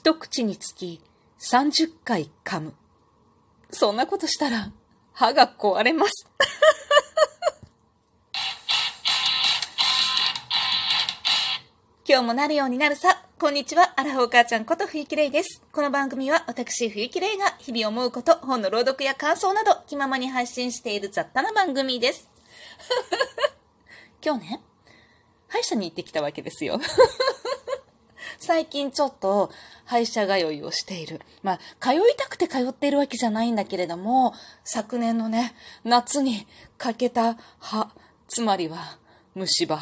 一口につき30回噛む。そんなことしたら歯が壊れます。今日もなるようになるさ。こんにちは。アラフォー母ちゃんこと冬木玲です。この番組は私冬木玲が日々思うこと、本の朗読や感想など気ままに配信している雑多な番組です。今日ね、歯医者に行ってきたわけですよ。最近ちょっと歯医者通いをしている。まあ、通いたくて通っているわけじゃないんだけれども、昨年のね、夏にかけた歯、つまりは虫歯。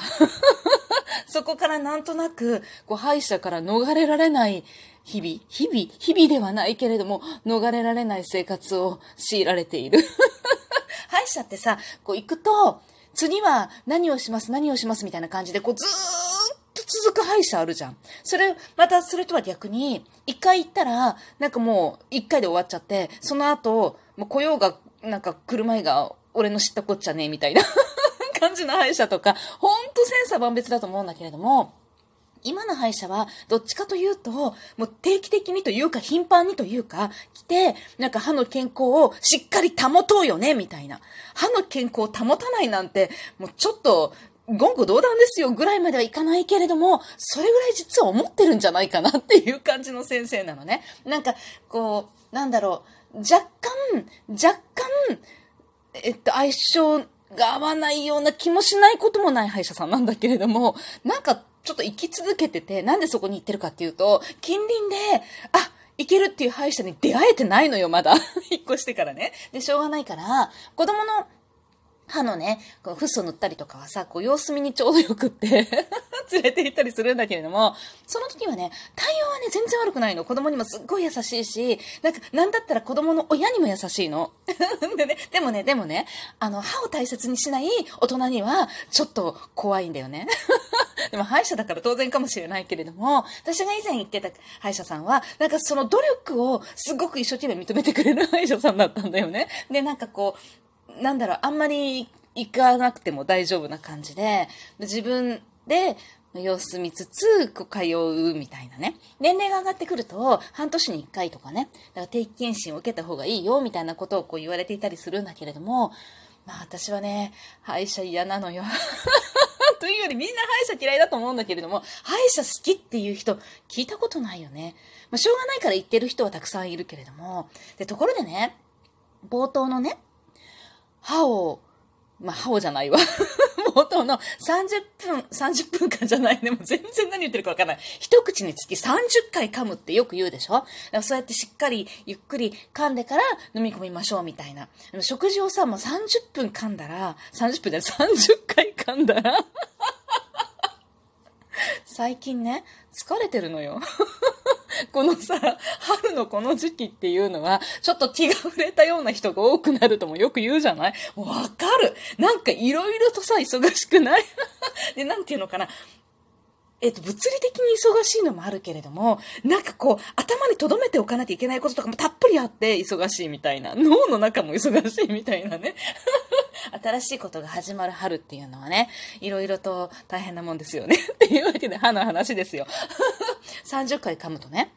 そこからなんとなく、こう、歯医者から逃れられない日々、日々、日々ではないけれども、逃れられない生活を強いられている。歯医者ってさ、こう行くと、次は何をします、何をしますみたいな感じで、こうずーっと続く歯医者あるじゃん。それ、またそれとは逆に、一回行ったら、なんかもう一回で終わっちゃって、その後、もう来ようが、なんか車いが俺の知ったこっちゃねえみたいな 感じの歯医者とか、ほんと千差万別だと思うんだけれども、今の歯医者は、どっちかというと、もう定期的にというか、頻繁にというか、来て、なんか歯の健康をしっかり保とうよね、みたいな。歯の健康を保たないなんて、もうちょっと、言語道断ですよぐらいまではいかないけれども、それぐらい実は思ってるんじゃないかなっていう感じの先生なのね。なんか、こう、なんだろう、若干、若干、えっと、相性が合わないような気もしないこともない歯医者さんなんだけれども、なんかちょっと生き続けてて、なんでそこに行ってるかっていうと、近隣で、あ、行けるっていう歯医者に出会えてないのよ、まだ。引っ越してからね。で、しょうがないから、子供の歯のね、こうフッ素塗ったりとかはさ、こう様子見にちょうどよくって 連れて行ったりするんだけれども、その時はね、対応はね、全然悪くないの。子供にもすっごい優しいし、なんか、なんだったら子供の親にも優しいの。でね、でもね、でもね、あの、歯を大切にしない大人には、ちょっと怖いんだよね。でも歯医者だから当然かもしれないけれども、私が以前行ってた歯医者さんは、なんかその努力をすごく一生懸命認めてくれる歯医者さんだったんだよね。で、なんかこう、なんだろう、あんまり行かなくても大丈夫な感じで、自分で様子見つつ、こう通うみたいなね。年齢が上がってくると、半年に1回とかね、だから定期検診を受けた方がいいよ、みたいなことをこう言われていたりするんだけれども、まあ私はね、歯医者嫌なのよ。というよりみんな歯医者嫌いだと思うんだけれども、歯医者好きっていう人聞いたことないよね。まあしょうがないから言ってる人はたくさんいるけれども、で、ところでね、冒頭のね、歯を、まあ、歯をじゃないわ。冒頭の30分、30分間じゃないね。もう全然何言ってるかわからない。一口につき30回噛むってよく言うでしょ？だからそうやってしっかり、ゆっくり噛んでから飲み込みましょうみたいな。でも食事をさ、もう30分噛んだら、30分で30回噛んだら最近ね、疲れてるのよ。このさ、春のこの時期っていうのは、ちょっと気が触れたような人が多くなるともよく言うじゃない？わかるなんかいろいろとさ、忙しくない？で、なんていうのかな？えっと、物理的に忙しいのもあるけれども、なんかこう、頭に留めておかなきゃいけないこととかもたっぷりあって忙しいみたいな。脳の中も忙しいみたいなね。新しいことが始まる春っていうのはね、いろいろと大変なもんですよね。っていうわけで歯の話ですよ。30回噛むとね、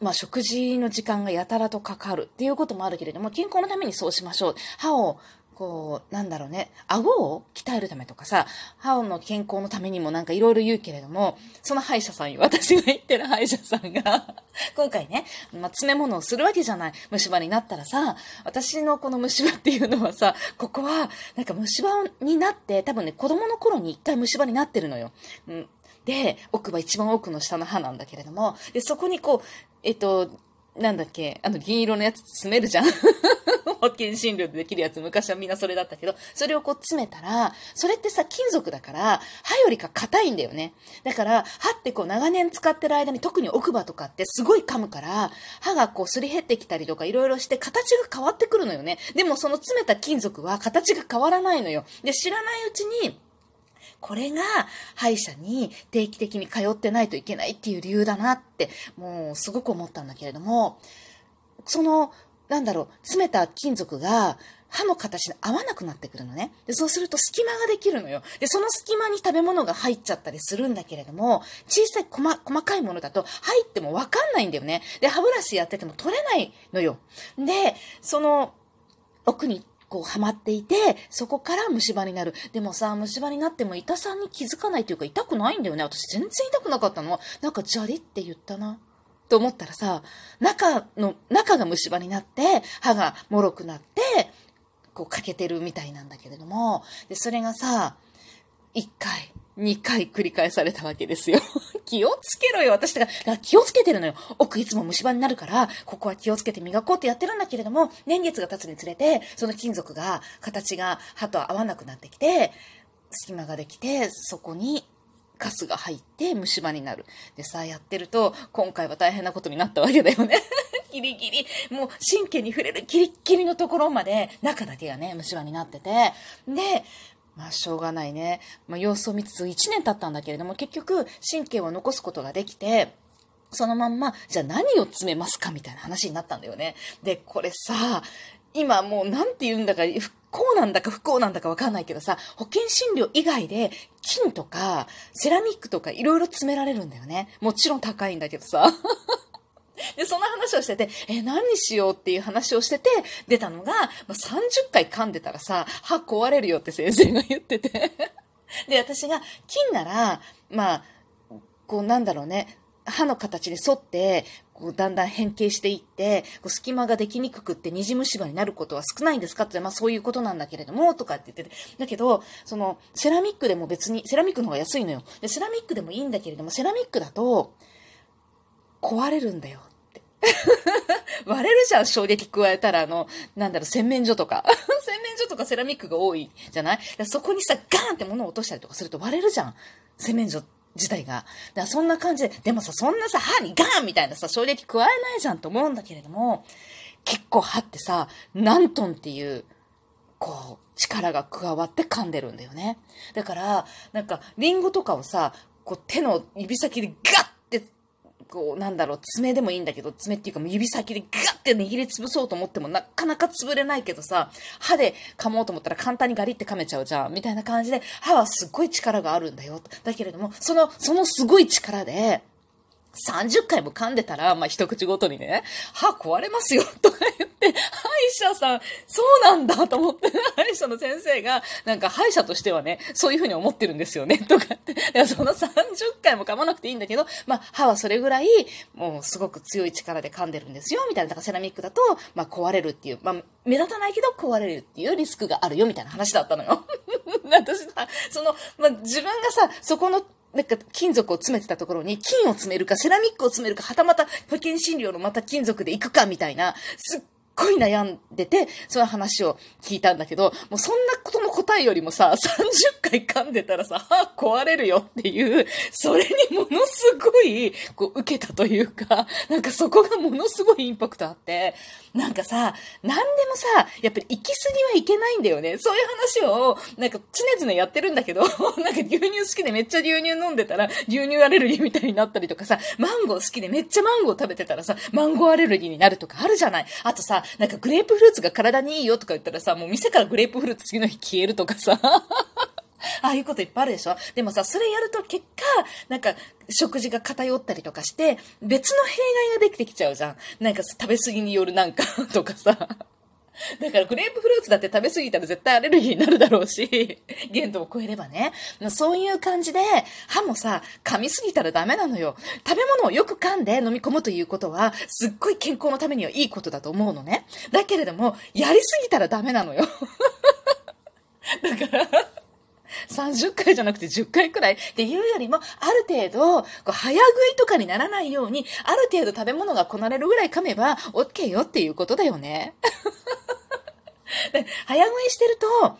まあ、食事の時間がやたらとかかるっていうこともあるけれども、健康のためにそうしましょう。歯をこう、なんだろうね、顎を鍛えるためとかさ、歯の健康のためにもなんかいろいろ言うけれども、その歯医者さん、私が言ってる歯医者さんが 今回ね、まあ、詰め物をするわけじゃない。虫歯になったらさ、私のこの虫歯っていうのはさ、ここは、なんか虫歯になって、多分ね、子供の頃に一回虫歯になってるのよ。うんで、奥歯一番奥の下の歯なんだけれども、で、そこにこう、えっと、なんだっけ、あの銀色のやつ詰めるじゃん。保険診療でできるやつ、昔はみんなそれだったけど、それをこう詰めたら、それってさ、金属だから、歯よりか硬いんだよね。だから、歯ってこう長年使ってる間に特に奥歯とかってすごい噛むから、歯がこうすり減ってきたりとかいろいろして形が変わってくるのよね。でもその詰めた金属は形が変わらないのよ。で、知らないうちに、これが歯医者に定期的に通ってないといけないっていう理由だなって、もうすごく思ったんだけれども、そのなんだろう、詰めた金属が歯の形に合わなくなってくるのね。で、そうすると隙間ができるのよ。で、その隙間に食べ物が入っちゃったりするんだけれども、小さい細細かいものだと入ってもわかんないんだよね。で、歯ブラシやってても取れないのよ。で、その奥にこうはまっていて、そこから虫歯になる。でもさ、虫歯になっても痛さに気づかないというか痛くないんだよね。私全然痛くなかったの。なんかジャリって言ったな。と思ったらさ、中の、中が虫歯になって、歯が脆くなって、こう欠けてるみたいなんだけれども、で、それがさ、一回、2回繰り返されたわけですよ。気をつけろよ、私だから。気をつけてるのよ。奥いつも虫歯になるから、ここは気をつけて磨こうってやってるんだけれども、年月が経つにつれて、その金属が、形が歯と合わなくなってきて、隙間ができて、そこにガスが入って虫歯になる。でさ、やってると、今回は大変なことになったわけだよね。ギリギリ、もう神経に触れるギリギリのところまで、中だけがね、虫歯になってて、で、まあ、しょうがないね。まあ、様子を見つつ1年経ったんだけれども、結局、神経を残すことができて、そのまんま、じゃあ何を詰めますかみたいな話になったんだよね。で、これさ、今もうなんて言うんだか、不幸なんだか不幸なんだかわかんないけどさ、保険診療以外で金とかセラミックとかいろいろ詰められるんだよね。もちろん高いんだけどさ。で、その話をしてて、え、何にしようっていう話をしてて、出たのが、まあ、30回噛んでたらさ、歯壊れるよって先生が言ってて。で、私が、金なら、まあ、こうなんだろうね、歯の形に沿って、こうだんだん変形していって、こう隙間ができにくくって虹虫歯になることは少ないんですかって、まあそういうことなんだけれども、とかって言ってて。だけど、その、セラミックでも別に、セラミックの方が安いのよ。で、セラミックでもいいんだけれども、セラミックだと、壊れるんだよ。割れるじゃん、衝撃加えたら、あの、なんだろう、洗面所とか。洗面所とかセラミックが多いじゃない？そこにさ、ガーンって物を落としたりとかすると割れるじゃん。洗面所自体が。だからそんな感じで、でもさ、そんなさ、歯にガーンみたいなさ、衝撃加えないじゃんと思うんだけれども、結構歯ってさ、何トンっていう、こう、力が加わって噛んでるんだよね。だから、なんか、リンゴとかをさ、こう手の指先でガッこう、なんだろう、爪でもいいんだけど、爪っていうか指先でガッて握り潰そうと思ってもなかなか潰れないけどさ、歯で噛もうと思ったら簡単にガリって噛めちゃうじゃん、みたいな感じで、歯はすっごい力があるんだよ。だけれども、その、そのすごい力で、30回も噛んでたら、まあ、一口ごとにね、歯壊れますよ、とか言って、歯医者さん、そうなんだと思って、歯医者の先生が、なんか歯医者としてはね、そういうふうに思ってるんですよね、とかって。その30回も噛まなくていいんだけど、まあ、歯はそれぐらい、もうすごく強い力で噛んでるんですよ、みたいな。だからセラミックだと、まあ、壊れるっていう、まあ、目立たないけど壊れるっていうリスクがあるよ、みたいな話だったのよ。私さ、その、まあ、自分がさ、そこのなんか金属を詰めてたところに金を詰めるかセラミックを詰めるかはたまた保険診療のまた金属で行くかみたいな、すっごい悩んでて、その話を聞いたんだけど、もうそんなことの答えよりもさ、30回噛んでたらさ、歯壊れるよっていう、それにものすごい、こう、受けたというか、なんかそこがものすごいインパクトあって、なんかさ、何でもさ、やっぱり行き過ぎはいけないんだよね。そういう話を、なんか常々やってるんだけど、なんか牛乳好きでめっちゃ牛乳飲んでたら、牛乳アレルギーみたいになったりとかさ、マンゴー好きでめっちゃマンゴー食べてたらさ、マンゴーアレルギーになるとかあるじゃない。あとさ、なんかグレープフルーツが体にいいよとか言ったらさ、もう店からグレープフルーツ次の日消えるとかさ。ああいうこといっぱいあるでしょでもさ、それやると結果、なんか、食事が偏ったりとかして、別の弊害ができてきちゃうじゃん。なんか食べ過ぎによるなんか とかさ。だからグレープフルーツだって食べ過ぎたら絶対アレルギーになるだろうし、限度を超えればね。そういう感じで、歯もさ、噛みすぎたらダメなのよ。食べ物をよく噛んで飲み込むということは、すっごい健康のためにはいいことだと思うのね。だけれども、やりすぎたらダメなのよ。だから、30回じゃなくて10回くらいっていうよりも、ある程度、こう早食いとかにならないように、ある程度食べ物がこなれるぐらい噛めば、OK よっていうことだよね。で早食いしてると、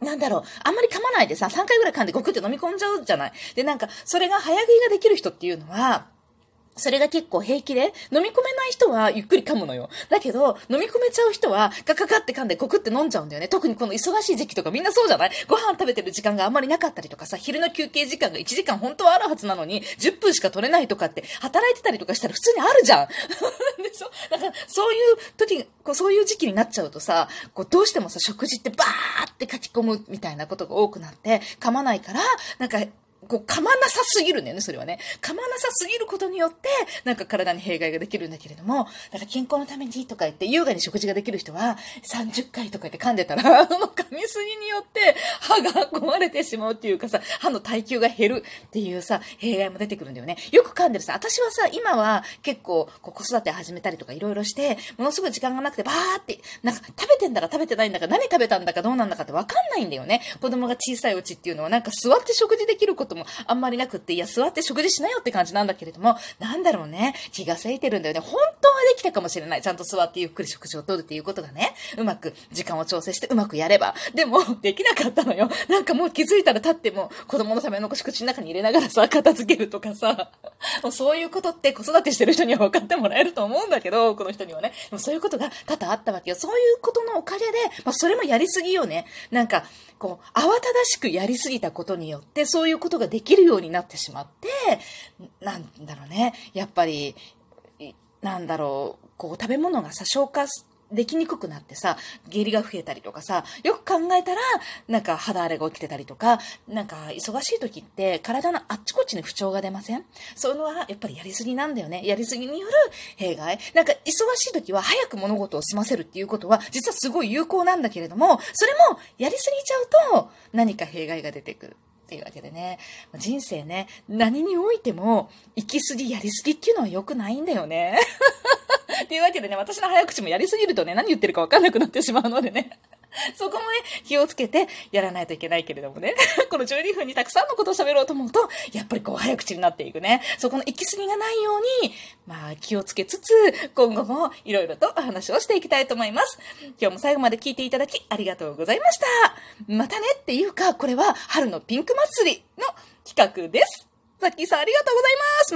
なんだろう、あんまり噛まないでさ、3回ぐらい噛んでゴクって飲み込んじゃうじゃない。で、なんか、それが早食いができる人っていうのは、それが結構平気で、飲み込めない人はゆっくり噛むのよ。だけど、飲み込めちゃう人はガガガって噛んでゴクって飲んじゃうんだよね。特にこの忙しい時期とかみんなそうじゃない？ご飯食べてる時間があんまりなかったりとかさ、昼の休憩時間が1時間本当はあるはずなのに、10分しか取れないとかって、働いてたりとかしたら普通にあるじゃん。でしょ？だから、そういう時、こうそういう時期になっちゃうとさ、こうどうしてもさ、食事ってバーって書き込むみたいなことが多くなって、噛まないから、なんか、こう、噛まなさすぎるんだよね、それはね。噛まなさすぎることによって、なんか体に弊害ができるんだけれども、だから健康のためにとか言って、優雅に食事ができる人は、30回とか言って噛んでたら、その噛みすぎによって、歯が壊れてしまうっていうかさ、歯の耐久が減るっていうさ、弊害も出てくるんだよね。よく噛んでるさ、私はさ、今は結構、こう子育て始めたりとかいろいろして、ものすごい時間がなくて、バーって、なんか食べてんだか食べてないんだか、何食べたんだかどうなんだかってわかんないんだよね。子供が小さいうちっていうのは、なんか座って食事できることともあんまりなくって、いや、座って食事しなよって感じなんだけれども、なんだろうね。気がせいてるんだよね。本当はできたかもしれない。ちゃんと座ってゆっくり食事をとるっていうことがね、うまく時間を調整してうまくやれば。でも、できなかったのよ。なんかもう気づいたら立っても、子供のための口の中に入れながらさ、片付けるとかさ、もうそういうことって子育てしてる人には分かってもらえると思うんだけど、この人にはね。でもそういうことが多々あったわけよ。そういうことのおかげで、まあそれもやりすぎよね。なんか、こう、慌ただしくやりすぎたことによって、そういうことができるようになってしまって、なんだろうね。やっぱり、なんだろう、こう、食べ物がさ、消化できにくくなってさ、下痢が増えたりとかさ、よく考えたら、なんか肌荒れが起きてたりとか、なんか忙しい時って体のあっちこっちに不調が出ません？そういうのはやっぱりやりすぎなんだよね。やりすぎによる弊害。なんか忙しい時は早く物事を済ませるっていうことは実はすごい有効なんだけれども、それもやりすぎちゃうと何か弊害が出てくる。っていうわけでね、人生ね、何においても、行き過ぎ、やりすぎっていうのは良くないんだよね。っていうわけでね、私の早口もやりすぎるとね、何言ってるかわかんなくなってしまうのでね。そこもね、気をつけてやらないといけないけれどもね。この12分にたくさんのことを喋ろうと思うと、やっぱりこう早口になっていくね。そこの行き過ぎがないように、まあ気をつけつつ、今後もいろいろとお話をしていきたいと思います。今日も最後まで聞いていただきありがとうございました。またねっていうか、これは春のピンク祭りの企画です。さっきさんありがとうございます。